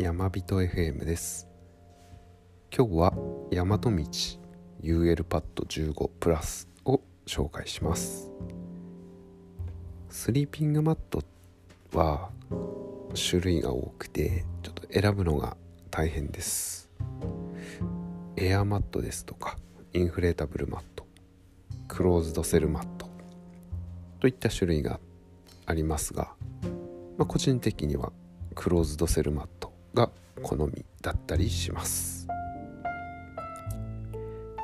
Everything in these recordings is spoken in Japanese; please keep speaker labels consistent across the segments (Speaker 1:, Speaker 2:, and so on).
Speaker 1: 山人 FM です。今日は大和道 UL パッド15プラスを紹介します。スリーピングマットは種類が多くてちょっと選ぶのが大変です。エアマットですとかインフレータブルマットクローズドセルマットといった種類がありますが、まあ、個人的にはクローズドセルマットが好みだったりします。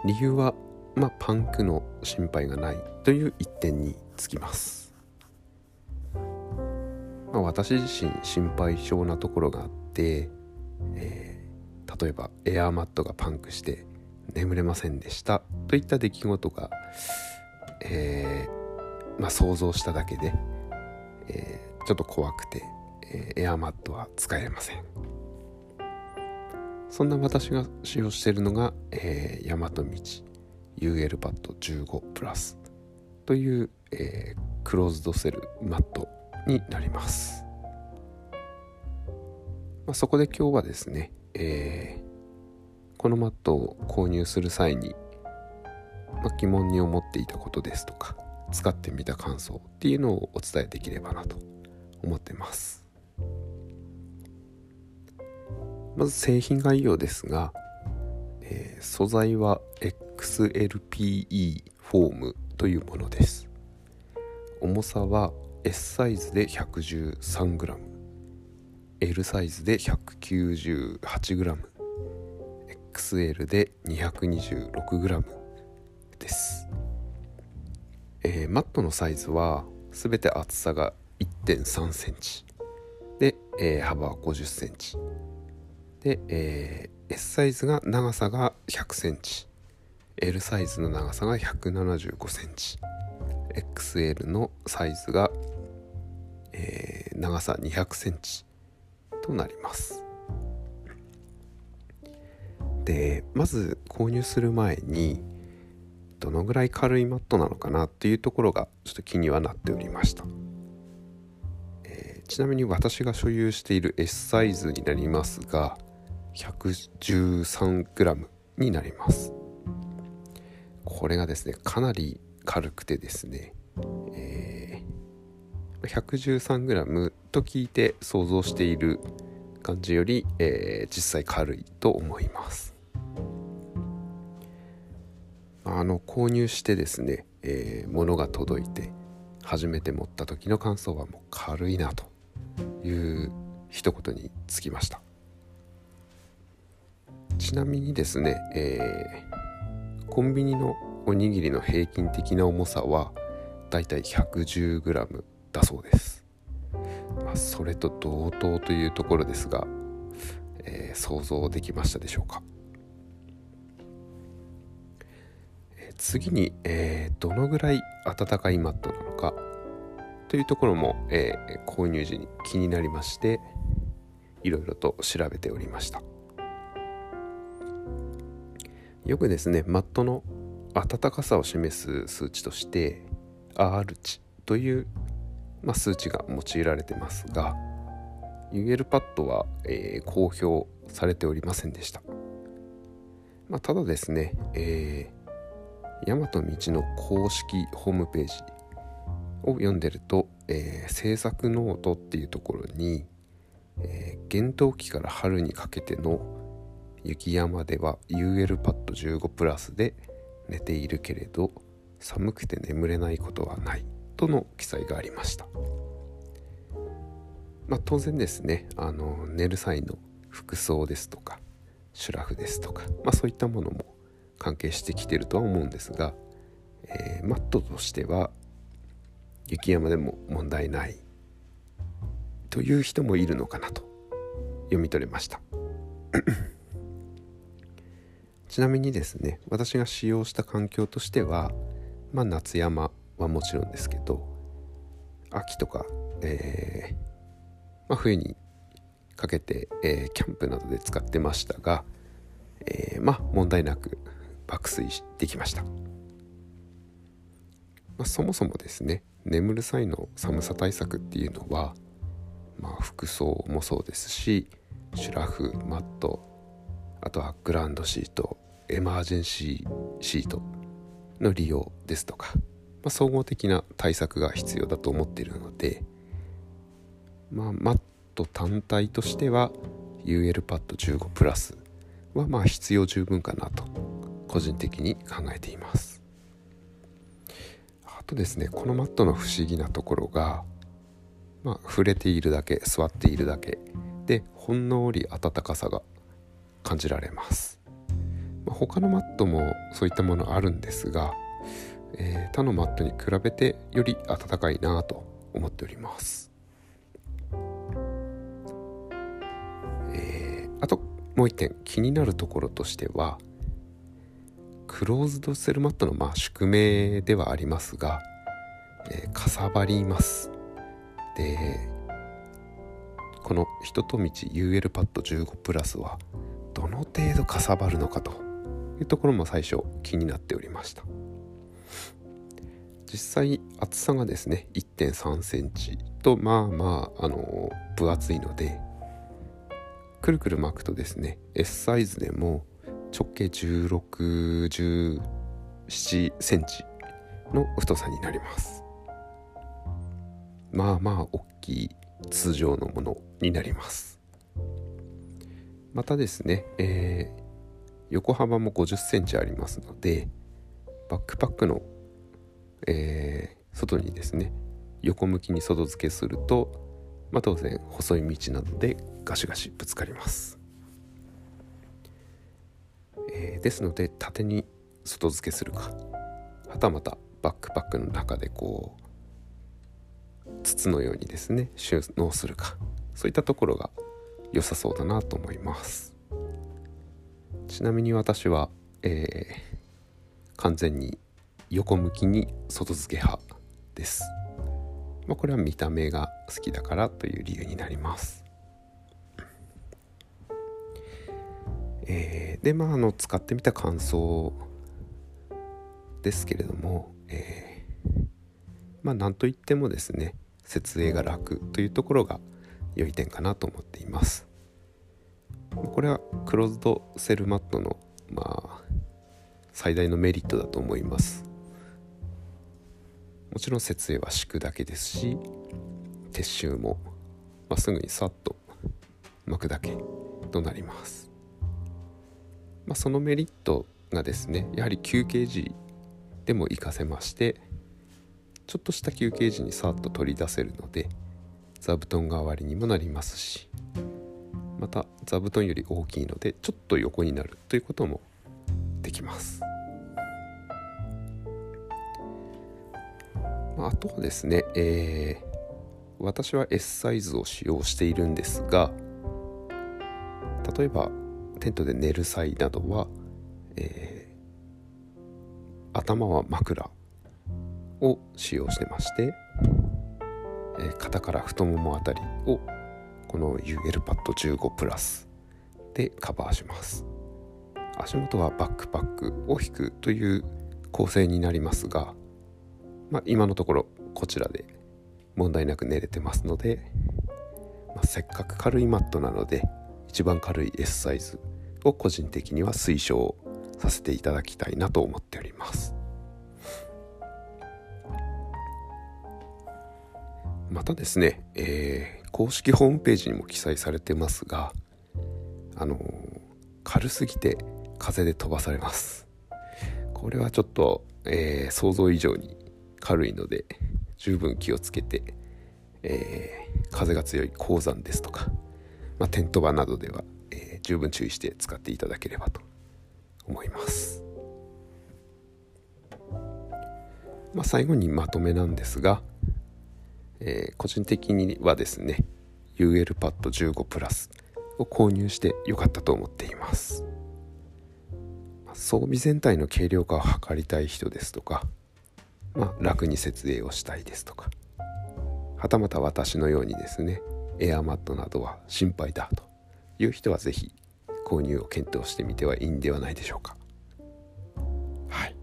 Speaker 1: 理由は、まあ、パンクの心配がないという一点につきます、まあ、私自身心配性なところがあって、えー、例えばエアーマットがパンクして眠れませんでしたといった出来事が、えー、まあ、想像しただけで、えー、ちょっと怖くて、えエアーマットは使えません。そんな私が使用しているのが、えー、大和道 UL パッド15プラスという、えー、クローズドセルマットになります、まあ、そこで今日はですね、えー、このマットを購入する際に、まあ、疑問に思っていたことですとか使ってみた感想っていうのをお伝えできればなと思ってます。まず製品概要ですが、えー、素材は XLPE フォームというものです。重さは S サイズで 113g L サイズで 198g XL で 226g です、えー、マットのサイズは全て厚さが1 3センチで、えー、幅は5 0センチ。で、えー、S サイズが長さが100センチ。L サイズの長さが175センチ。XL のサイズが、えー、長さ200センチとなります。でまず購入する前にどのぐらい軽いマットなのかなっていうところがちょっと気にはなっておりました、えー、ちなみに私が所有している S サイズになりますが 113g になります。これがですねかなり軽くてですね、えー、113g と聞いて想像している感じより、えー、実際軽いと思います。あの購入してですね、えー、物が届いて初めて持った時の感想はもう軽いなという一言につきました。ちなみにですね、えー、コンビニのおにぎりの平均的な重さはだいたい 110g だそうです、まあ、それと同等というところですが、えー、想像できましたでしょうか、えー、次に、えー、どのぐらい暖かいマットなのかというところも、え購入時に気になりましていろいろと調べておりました。よくですねマットの暖かさを示す数値として R 値という、まあ、数値が用いられてますが UL パッドは、えー、公表されておりませんでした、まあ、ただですね、えー、山と道の公式ホームページを読んでると、えー、製作ノートっていうところに、えー、厳冬期から春にかけての雪山では UL パッド15プラスで寝ているけれど寒くて眠れないことはないとの記載がありました、まあ、当然ですねあの寝る際の服装ですとかシュラフですとか、まあ、そういったものも関係してきてるとは思うんですが、えー、マットとしては雪山でも問題ないという人もいるのかなと読み取れました。ちなみにですね私が使用した環境としてはまあ夏山はもちろんですけど秋とか、えーまあ、冬にかけて、えー、キャンプなどで使ってましたが、えー、まあ問題なく爆睡できました、まあ、そもそもですね眠る際の寒さ対策っていうのは、まあ、服装もそうですしシュラフマットあとはグランドシートエマージェンシーシートの利用ですとか、まあ、総合的な対策が必要だと思っているので、まあ、マット単体としては UL パッド15プラスはまあ必要十分かなと個人的に考えています。あとですねこのマットの不思議なところが、まあ、触れているだけ座っているだけでほんのり暖かさが感じられます、他のマットもそういったものあるんですが、えー、他のマットに比べてより暖かいなと思っております。えー、あともう一点気になるところとしてはクローズドセルマットのまあ宿命ではありますが、えー、かさばります。でこの人と道 UL パッド15プラスはどの程度かさばるのかというところも最初気になっておりました。実際厚さがですね1 3センチとまあまああの分厚いのでくるくる巻くとですね S サイズでも直径1617センチの太さになります。まあまあ大きい通常のものになります。またですね、えー、横幅も50センチありますのでバックパックの、えー、外にですね横向きに外付けするとまあ、当然細い道などでガシガシぶつかります、えー、ですので縦に外付けするかはたまたバックパックの中でこう筒のようにですね収納するかそういったところが良さそうだなと思います。ちなみに私は、えー、完全に横向きに外付け派ですまあ、これは見た目が好きだからという理由になります。えー、でまああの使ってみた感想ですけれども、えー、まあなんといってもですね設営が楽というところが良い点かなと思っています。これはクローズドセルマットのまあ最大のメリットだと思います。もちろん設営は敷くだけですし撤収もまっすぐにさっと巻くだけとなります、まあ、そのメリットがですねやはり休憩時でも活かせましてちょっとした休憩時にさっと取り出せるので座布団代わりにもなりますしまた座布団より大きいのでちょっと横になるということもできます。あとはですね、えー、私は S サイズを使用しているんですが例えばテントで寝る際などは、えー、頭は枕を使用してまして、えー、肩から太ももあたりをこの UL パッド15プラスでカバーします。足元はバックパックを引くという構成になりますがまあ、今のところこちらで問題なく寝れてますので、まあ、せっかく軽いマットなので一番軽い S サイズを個人的には推奨させていただきたいなと思っております。またですね、えー、公式ホームページにも記載されてますがあの、軽すぎて風で飛ばされますこれはちょっと、えー、想像以上に軽いので十分気をつけて、えー、風が強い鉱山ですとか、まあ、テント場などでは、えー、十分注意して使っていただければと思います。まあ、最後にまとめなんですが、えー、個人的にはですね UL パッド15プラスを購入してよかったと思っています。装備全体の軽量化を図りたい人ですとかまあ、楽に設営をしたいですとかはたまた私のようにですねエアマットなどは心配だという人は是非購入を検討してみてはいいんではないでしょうか。はい。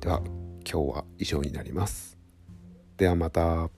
Speaker 1: では今日は以上になります。ではまた。